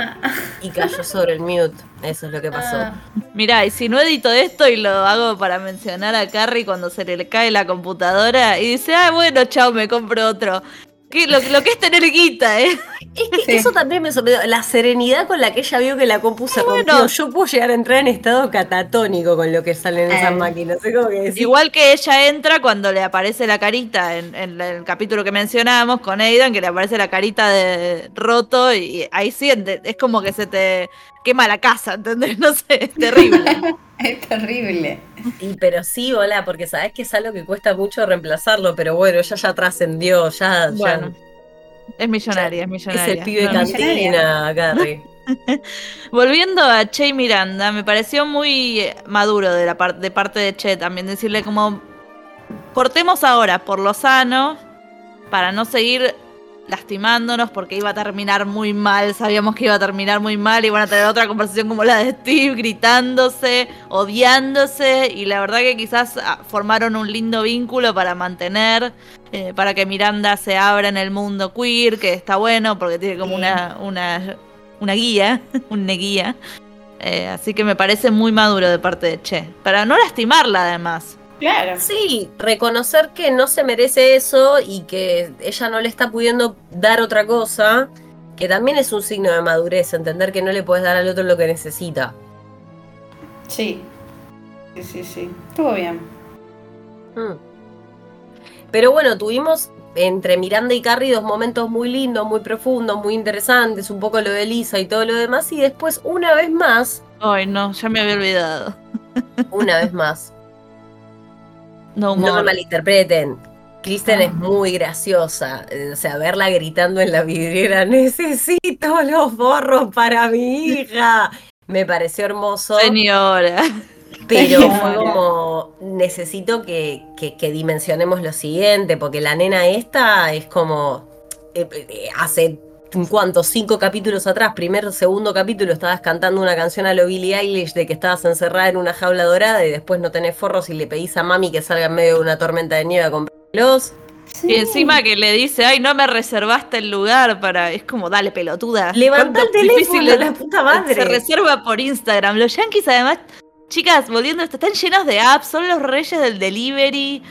y cayó sobre el mute. Eso es lo que pasó. Ah. Mirá, y si no edito esto y lo hago para mencionar a Carrie cuando se le cae la computadora y dice, ah, bueno, chao, me compro otro lo, que es tener guita, ¿eh? Es que eso también me sorprendió. La serenidad con la que ella vio que la compu se rompió. Yo puedo llegar a entrar en estado catatónico con lo que sale en esas eh. máquinas. Igual que ella entra cuando le aparece la carita en, el capítulo que mencionábamos con Aidan, que le aparece la carita de roto y ahí sí, es como que se te quema la casa, ¿entendés? No sé, es terrible. es terrible. Y pero sí, hola, porque sabes que es algo que cuesta mucho reemplazarlo, pero bueno, ella ya trascendió, ya, bueno, Es millonaria, es millonaria. Es el pibe cantina, Gary. Volviendo a Che y Miranda, me pareció muy maduro de, la de parte de Che también decirle como cortemos ahora por lo sano para no seguir lastimándonos porque iba a terminar muy mal, sabíamos que iba a terminar muy mal, y iban a tener otra conversación como la de Steve, gritándose, odiándose, y la verdad que quizás ah, formaron un lindo vínculo para mantener, eh, para que Miranda se abra en el mundo queer, que está bueno porque tiene como una, una, una guía, una guía. Eh, así que me parece muy maduro de parte de Che, para no lastimarla además. Claro. Sí, reconocer que no se merece eso y que ella no le está pudiendo dar otra cosa, que también es un signo de madurez, entender que no le puedes dar al otro lo que necesita. Sí, sí, sí, sí. Estuvo bien. Hmm. Pero bueno, tuvimos entre Miranda y Carrie dos momentos muy lindos, muy profundos, muy interesantes, un poco lo de Lisa y todo lo demás, y después una vez más... Ay, no, ya me había olvidado. Una vez más, no, me malinterpreten. Kristen es ah. muy graciosa. O sea, verla gritando en la vidriera, necesito los borros para mi hija. Me pareció hermoso. Señora. Pero fue como, necesito que, que, dimensionemos lo siguiente, porque la nena esta es como, eh, eh, hace ¿cuántos? Cinco capítulos atrás, primer, segundo capítulo, estabas cantando una canción a lo Billie Eilish de que estabas encerrada en una jaula dorada y después no tenés forros y le pedís a mami que salga en medio de una tormenta de nieve a comprarlos. Y encima que le dice, ay, no me reservaste el lugar para. Es como, dale, pelotuda. Levanta el teléfono de la puta madre. Se reserva por Instagram. Los yankees, además, chicas, volviendo esto, están llenos de apps, son los reyes del delivery.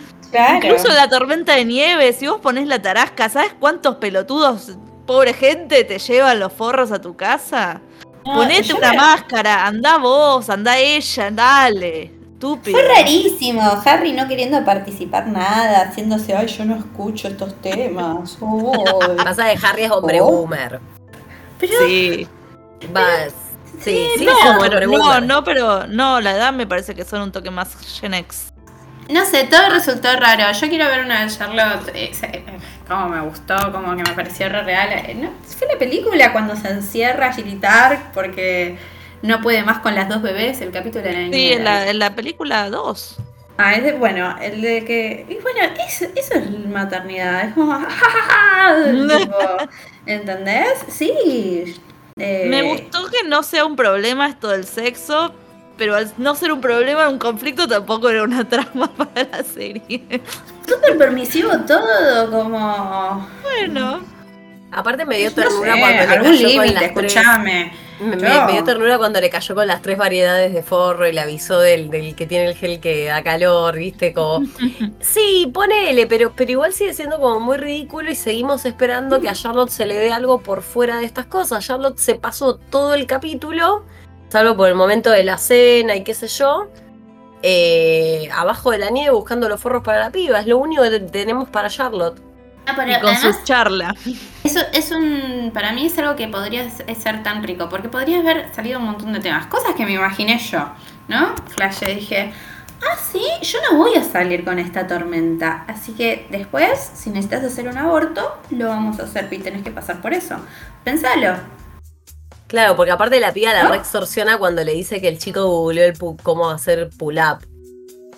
Incluso la tormenta de nieve, si vos ponés la tarasca, ¿sabes cuántos pelotudos pobre gente, te llevan los forros a tu casa. Ponete una máscara, anda vos, anda ella, dale. Estúpido. Fue rarísimo, Harry no queriendo participar nada, haciéndose, ay, yo no escucho estos temas. Pasa de Harry es hombre oh. boomer. Sí. Vas. Sí, sí, no, no, no, pero no, la edad me parece que son un toque más Gen X. No sé, todo resultó raro. Yo quiero ver una de Charlotte. Eh, eh, como me gustó, como que me pareció re real. Eh, ¿no? Fue la película cuando se encierra a gritar porque no puede más con las dos bebés. El capítulo de la Sí, en la, en la película 2. Ah, es de, bueno, el de que. Y bueno, eso, eso es maternidad. Es como. ¿Entendés? Sí. Me gustó que no sea un problema esto del sexo, pero al no ser un problema, un conflicto tampoco era una trama para la serie. Súper permisivo todo, como. Bueno. Aparte me dio ternura cuando le cayó con las escuchame. Me, dio ternura cuando le cayó con las tres variedades de forro y le avisó del, del que tiene el gel que da calor, viste, como sí, ponele, pero, pero igual sigue siendo como muy ridículo y seguimos esperando que a Charlotte se le dé algo por fuera de estas cosas. Charlotte se pasó todo el capítulo salvo por el momento de la cena y qué sé yo, eh, abajo de la nieve buscando los forros para la piba. Es lo único que tenemos para Charlotte. Ah, y con sus charlas. Eso es un. Para mí es algo que podría ser tan rico, porque podría haber salido un montón de temas. Cosas que me imaginé yo, ¿no? Flash, dije. Ah, sí, yo no voy a salir con esta tormenta. Así que después, si necesitas hacer un aborto, lo vamos a hacer y tenés que pasar por eso. Pensalo. Claro, porque aparte la piba la extorsiona cuando le dice que el chico googleó el cómo hacer pull-up.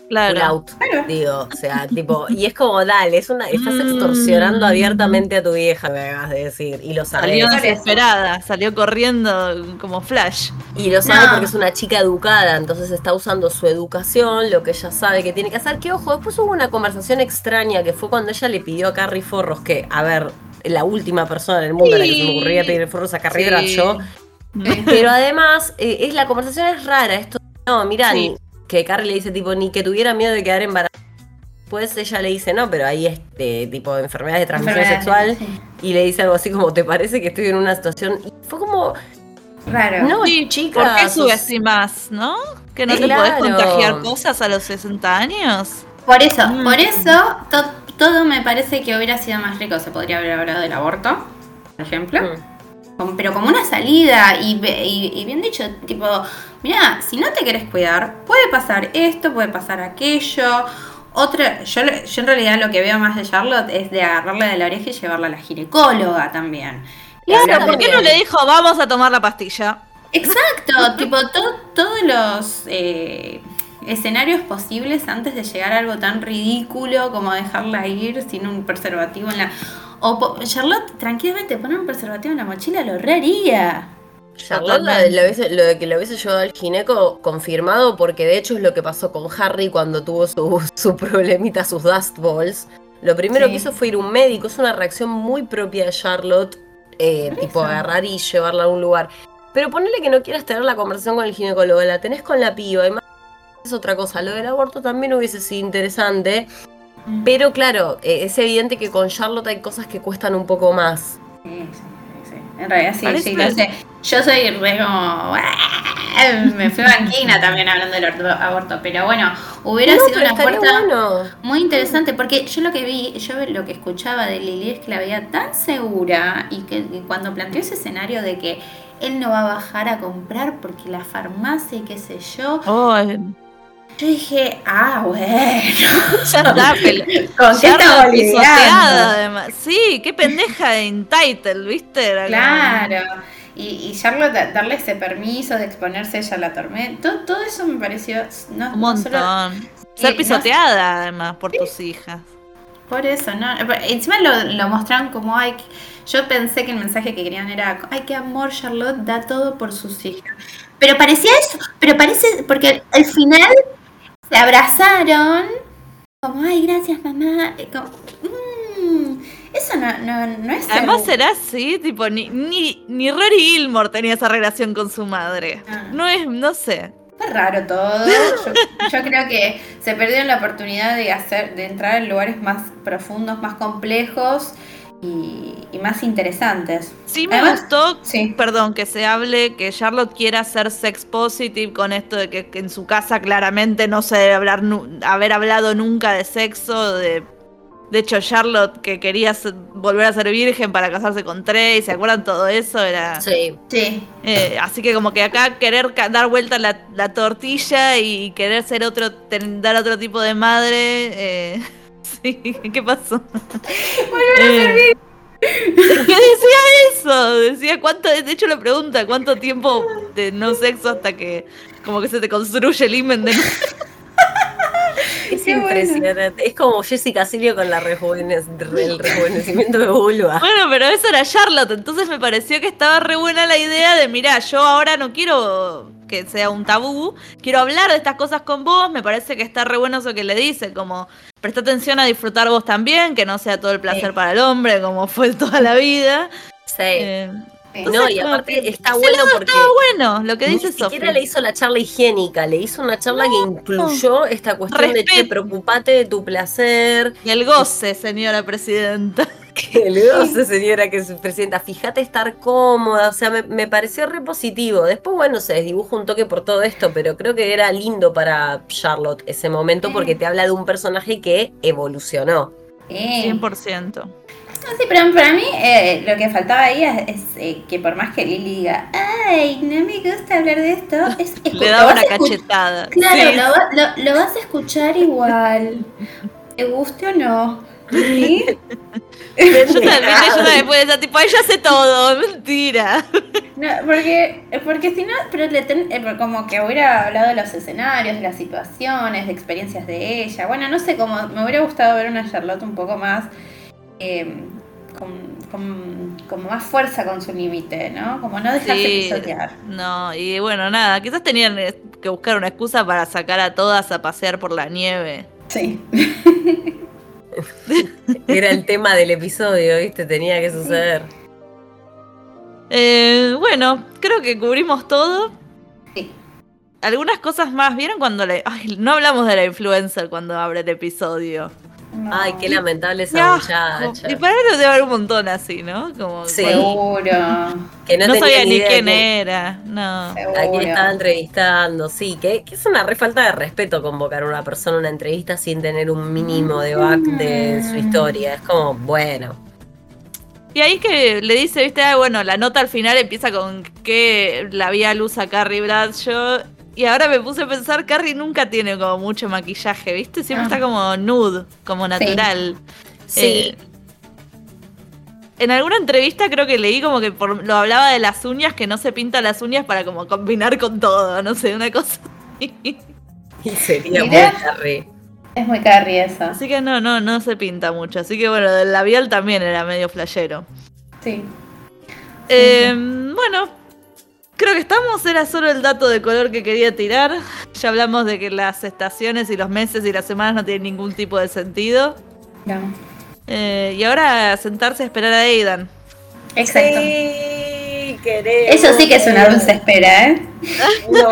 Claro. Pull out, digo, o sea, tipo, y es como, dale, es una, estás mm. extorsionando abiertamente a tu vieja, me hagas de decir, y lo sabes. Salió desesperada, salió corriendo como flash. Y lo sabe porque es una chica educada, entonces está usando su educación, lo que ella sabe que tiene que hacer. Que ojo, después hubo una conversación extraña que fue cuando ella le pidió a Carrie Forros que, a ver, la última persona en el mundo a la que se me ocurría pedir forros a Carrie era yo. Pero además, eh, es, la conversación es rara. Esto, no, mira, que Carrie le dice, tipo, ni que tuviera miedo de quedar embarazada. Después ella le dice, no, pero hay este tipo de enfermedades de transmisión sexual. Y le dice algo así como, ¿te parece que estoy en una situación? Y fue como. Raro. No, chica. ¿Por qué subestimas, no? Que no te podés contagiar cosas a los 60 años. Por eso, mm. por eso, todo me parece que hubiera sido más rico. Se podría haber hablado del aborto, por ejemplo. Mm pero como una salida y, bien dicho, tipo, mira, si no te querés cuidar, puede pasar esto, puede pasar aquello. Otra, yo, yo en realidad lo que veo más de Charlotte es de agarrarle de la oreja y llevarla a la ginecóloga también. Claro, ¿por qué no le dijo vamos a tomar la pastilla? Exacto, tipo todos los eh, escenarios posibles antes de llegar a algo tan ridículo como dejarla ir sin un preservativo en la... O Charlotte tranquilamente poner un preservativo en la mochila lo reharía. Charlotte lo, de que lo hubiese llevado al gineco confirmado porque de hecho es lo que pasó con Harry cuando tuvo su, su problemita, sus dust balls. Lo primero que hizo fue ir a un médico, es una reacción muy propia de Charlotte, eh, tipo agarrar y llevarla a un lugar. Pero ponele que no quieras tener la conversación con el ginecólogo, la tenés con la piba, y más es otra cosa. Lo del aborto también hubiese sido interesante. Pero claro, eh, es evidente que con Charlotte hay cosas que cuestan un poco más. Sí, sí, sí. En realidad sí, sí, lo sé. Yo soy re como. Me fui banquina también hablando del aborto, pero bueno, hubiera sido una puerta muy interesante porque yo lo que vi, yo lo que escuchaba de Lili es que la veía tan segura y que cuando planteó ese escenario de que él no va a bajar a comprar porque la farmacia y qué sé yo. Oh, yo dije, ah, bueno. Ya está, Con qué pisoteada, además. Sí, qué pendeja en title, ¿viste? claro. Y, y Charlotte darle ese permiso de exponerse ella a la tormenta, todo, eso me pareció. No, Un montón. Ser pisoteada, además, por tus hijas. Por eso, ¿no? Encima lo, lo mostraron como, ay, yo pensé que el mensaje que querían era, ay, qué amor, Charlotte da todo por sus hijas. Pero parecía eso, pero parece, porque al final se abrazaron, como, ay, gracias mamá. Mm, eso no, no, no es. Además será así, tipo, ni, ni, ni Rory Gilmore tenía esa relación con su madre. Ah. No es, no sé. Fue raro todo. Yo, creo que se perdió la oportunidad de hacer, de entrar en lugares más profundos, más complejos y, más interesantes. Sí me gustó, perdón, que se hable, que Charlotte quiera ser sex positive con esto de que, en su casa claramente no se debe hablar, haber hablado nunca de sexo, de... De hecho, Charlotte, que quería volver a ser virgen para casarse con Trey, ¿se acuerdan todo eso? Era. Sí. Sí. Eh, así que, como que acá querer dar vuelta la, la tortilla y querer ser otro, dar otro tipo de madre. Eh, ¿qué pasó? Volver a eh, servir. ¿Qué decía eso? Decía cuánto, de hecho la pregunta, ¿cuánto tiempo de no sexo hasta que como que se te construye el imen de Es impresionante. Es como Jessica Silvio con la el rejuvenecimiento de vulva. Bueno, pero eso era Charlotte, entonces me pareció que estaba re buena la idea de, mira, yo ahora no quiero que sea un tabú, quiero hablar de estas cosas con vos, me parece que está re bueno eso que le dice, como presta atención a disfrutar vos también, que no sea todo el placer para el hombre, como fue toda la vida. Sí. Eh, no, y aparte está bueno porque. Está bueno lo que dice Sofía. Ni siquiera le hizo la charla higiénica, le hizo una charla que incluyó esta cuestión de que preocupate de tu placer. Y el goce, señora presidenta. Que esa señora que se presenta, fíjate estar cómoda, o sea, me, pareció re positivo. Después, bueno, se desdibuja un toque por todo esto, pero creo que era lindo para Charlotte ese momento porque te habla de un personaje que evolucionó. 100%. sí, pero para mí eh, lo que faltaba ahí es, eh, que por más que Lily diga, ay, no me gusta hablar de esto, es, Le da una cachetada. Claro, lo, lo, vas a escuchar igual, te guste o no. ¿Sí? Yo también, yo después de tipo, ella hace todo, mentira. No, porque, porque si no, pero le eh, como que hubiera hablado de los escenarios, de las situaciones, de experiencias de ella. Bueno, no sé, como me hubiera gustado ver una Charlotte un poco más, em, con, como más fuerza con su límite, ¿no? Como no dejarse pisotear. No, y bueno, nada, quizás tenían que buscar una excusa para sacar a todas a pasear por la nieve. Sí. Era el tema del episodio, ¿viste? Tenía que suceder. Eh, bueno, creo que cubrimos todo. Sí. Algunas cosas más. ¿Vieron cuando le.? no hablamos de la influencer cuando abre el episodio. Ay, qué lamentable esa muchacha. Y para él debe haber un montón así, ¿no? Como Seguro. Que no, sabía ni quién era. No. A quién estaba entrevistando, sí. Que, es una re falta de respeto convocar a una persona a una entrevista sin tener un mínimo de back de su historia. Es como, bueno. Y ahí es que le dice, viste, bueno, la nota al final empieza con que la vía luz a Carrie Bradshaw y ahora me puse a pensar, Carrie nunca tiene como mucho maquillaje, ¿viste? Siempre está ah. como nude, como natural. Sí. Eh, en alguna entrevista creo que leí como que lo hablaba de las uñas, que no se pinta las uñas para como combinar con todo, no sé, una cosa Y sería muy Carrie. Es muy Carrie eso. Así que no, no, no se pinta mucho. Así que bueno, del labial también era medio flashero. Sí. Eh, bueno, Creo que estamos, era solo el dato de color que quería tirar. Ya hablamos de que las estaciones y los meses y las semanas no tienen ningún tipo de sentido. No. Eh, y ahora sentarse a esperar a Aidan. Exacto. Sí, Eso sí que es una dulce espera, ¿eh? No,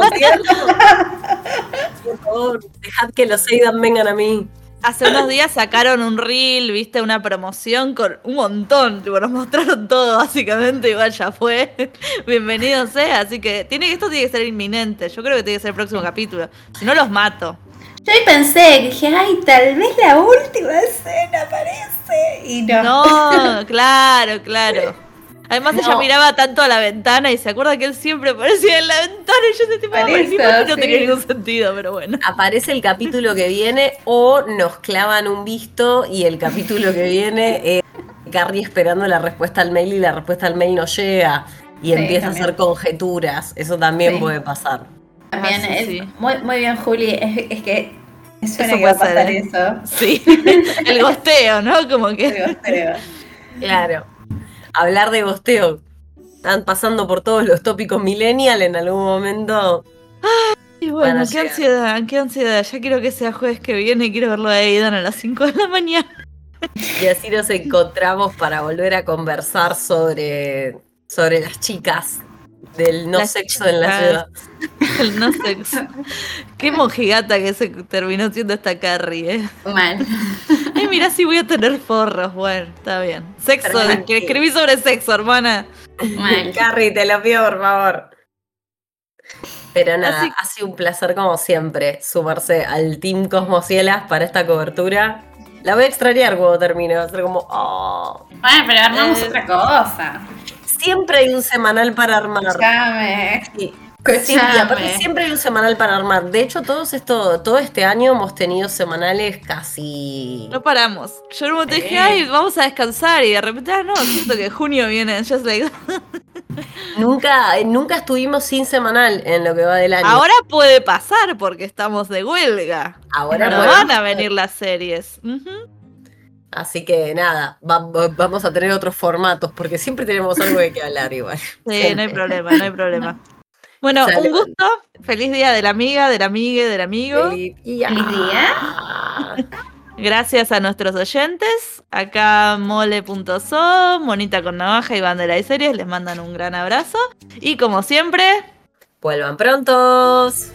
Por favor, dejad que los Aidan vengan a mí. Hace unos días sacaron un reel, viste, una promoción con un montón. nos mostraron todo, básicamente. Igual ya fue. Bienvenido sea. Así que tiene, esto tiene que ser inminente. Yo creo que tiene que ser el próximo capítulo. Si no, los mato. Yo ahí pensé, dije, ay, tal vez la última escena aparece. Y no. No, claro, claro. Además ella miraba tanto a la ventana y se acuerda que él siempre aparecía en la ventana y yo ese tipo de no tenía ningún sentido, pero bueno. Aparece el capítulo que viene o nos clavan un visto y el capítulo que viene es Carrie esperando la respuesta al mail y la respuesta al mail no llega y empieza a hacer conjeturas. Eso también puede pasar. También es, muy, muy bien, Juli. Es, que suena que va a pasar ¿eh? eso. Sí, el gosteo, ¿no? Como que. El gosteo. Claro hablar de gosteo. Están pasando por todos los tópicos millennial en algún momento. Ay, bueno, qué ansiedad, qué ansiedad. Ya quiero que sea jueves que viene y quiero verlo a Aidan a las 5 de la mañana. Y así nos encontramos para volver a conversar sobre, sobre las chicas del no sexo en la ciudad. El no sexo. Qué mojigata que se terminó siendo esta Carrie, ¿eh? Mal. Ay, mira si voy a tener forros. Bueno, está bien. Sexo, que escribí sobre sexo, hermana. Mal. Carrie, te lo pido, por favor. Pero nada, ha sido un placer como siempre sumarse al Team Cosmocielas para esta cobertura. La voy a extrañar cuando termine, va a ser como, oh. Bueno, pero armamos eh, otra cosa siempre hay un semanal para armar. Sí. siempre hay un semanal para armar. De hecho, todos esto, todo este año hemos tenido semanales casi. No paramos. Yo un momento dije, ay, vamos a descansar. Y de repente, ah, no, siento que junio viene. Just like nunca, nunca estuvimos sin semanal en lo que va del año. Ahora puede pasar porque estamos de huelga. Ahora no van a venir las series. Así que nada, vamos a tener otros formatos, porque siempre tenemos algo de que hablar igual. Sí, no hay problema, no hay problema. Bueno, un gusto. Feliz día de la amiga, del amigue, del amigo. Feliz día. Gracias a nuestros oyentes. Acá mole.so, Monita con Navaja y Bandera y Series les mandan un gran abrazo. Y como siempre, vuelvan prontos.